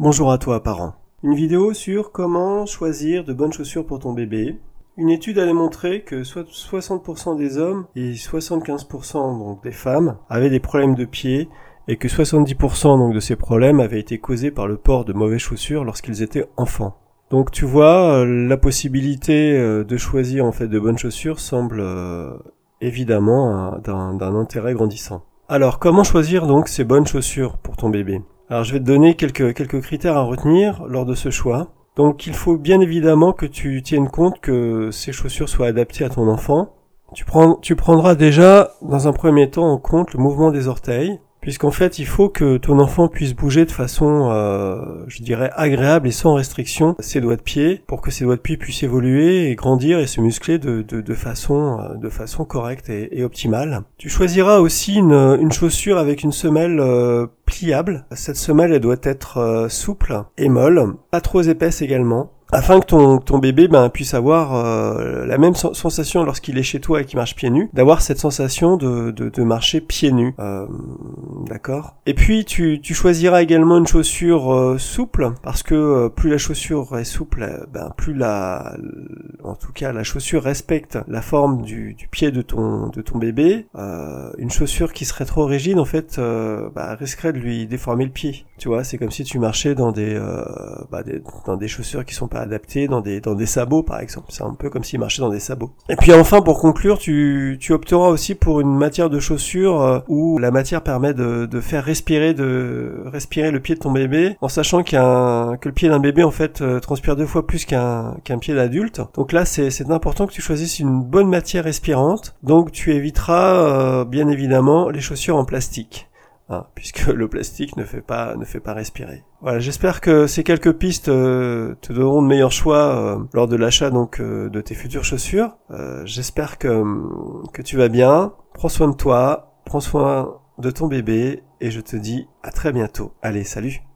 Bonjour à toi parent. Une vidéo sur comment choisir de bonnes chaussures pour ton bébé. Une étude a démontré que soit 60% des hommes et 75% donc des femmes avaient des problèmes de pied et que 70% donc de ces problèmes avaient été causés par le port de mauvaises chaussures lorsqu'ils étaient enfants. Donc tu vois, euh, la possibilité euh, de choisir en fait de bonnes chaussures semble euh, évidemment d'un intérêt grandissant. Alors comment choisir donc ces bonnes chaussures pour ton bébé? Alors je vais te donner quelques, critères à retenir lors de ce choix. Donc il faut bien évidemment que tu tiennes compte que ces chaussures soient adaptées à ton enfant. Tu prendras déjà dans un premier temps en compte le mouvement des orteils, puisqu'en fait il faut que ton enfant puisse bouger de façon, euh, je dirais, agréable et sans restriction ses doigts de pied, pour que ses doigts de pied puissent évoluer et grandir et se muscler de, de, de façon, euh, de façon correcte et, optimale. Tu choisiras aussi une, une chaussure avec une semelle euh, pliable. Cette semelle elle doit être souple et molle, pas trop épaisse également afin que ton, ton bébé ben, puisse avoir la même sensation lorsqu'il est chez toi et qu'il marche pieds nus, d'avoir cette sensation de, de, marcher pieds nus. D'accord Et puis tu, tu choisiras également une chaussure euh, souple, parce que euh, plus la chaussure est souple, ben, plus la... En tout cas, la chaussure respecte la forme du, du pied de ton, de ton bébé. une chaussure qui serait trop rigide, en fait, bah, risquerait de lui déformer le pied. Tu vois, c'est comme si tu marchais dans des, bah, des, dans des chaussures qui sont pas adapté dans des, dans des sabots par exemple. C'est un peu comme s'il marchait dans des sabots. Et puis enfin pour conclure, tu, tu opteras aussi pour une matière de chaussure euh, où la matière permet de, de faire respirer de respirer le pied de ton bébé en sachant qu'un que le pied d'un bébé en fait euh, transpire deux fois plus qu'un qu'un pied d'adulte. Donc là c'est c'est important que tu choisisses une bonne matière respirante. Donc tu éviteras euh, bien évidemment les chaussures en plastique. Hein, puisque le plastique ne fait pas ne fait pas respirer. Voilà, j'espère que ces quelques pistes euh, te donneront de meilleurs choix euh, lors de l'achat donc euh, de tes futures chaussures. j'espère que que tu vas bien. Prends soin de toi, prends soin de ton bébé et je te dis à très bientôt. Allez, salut.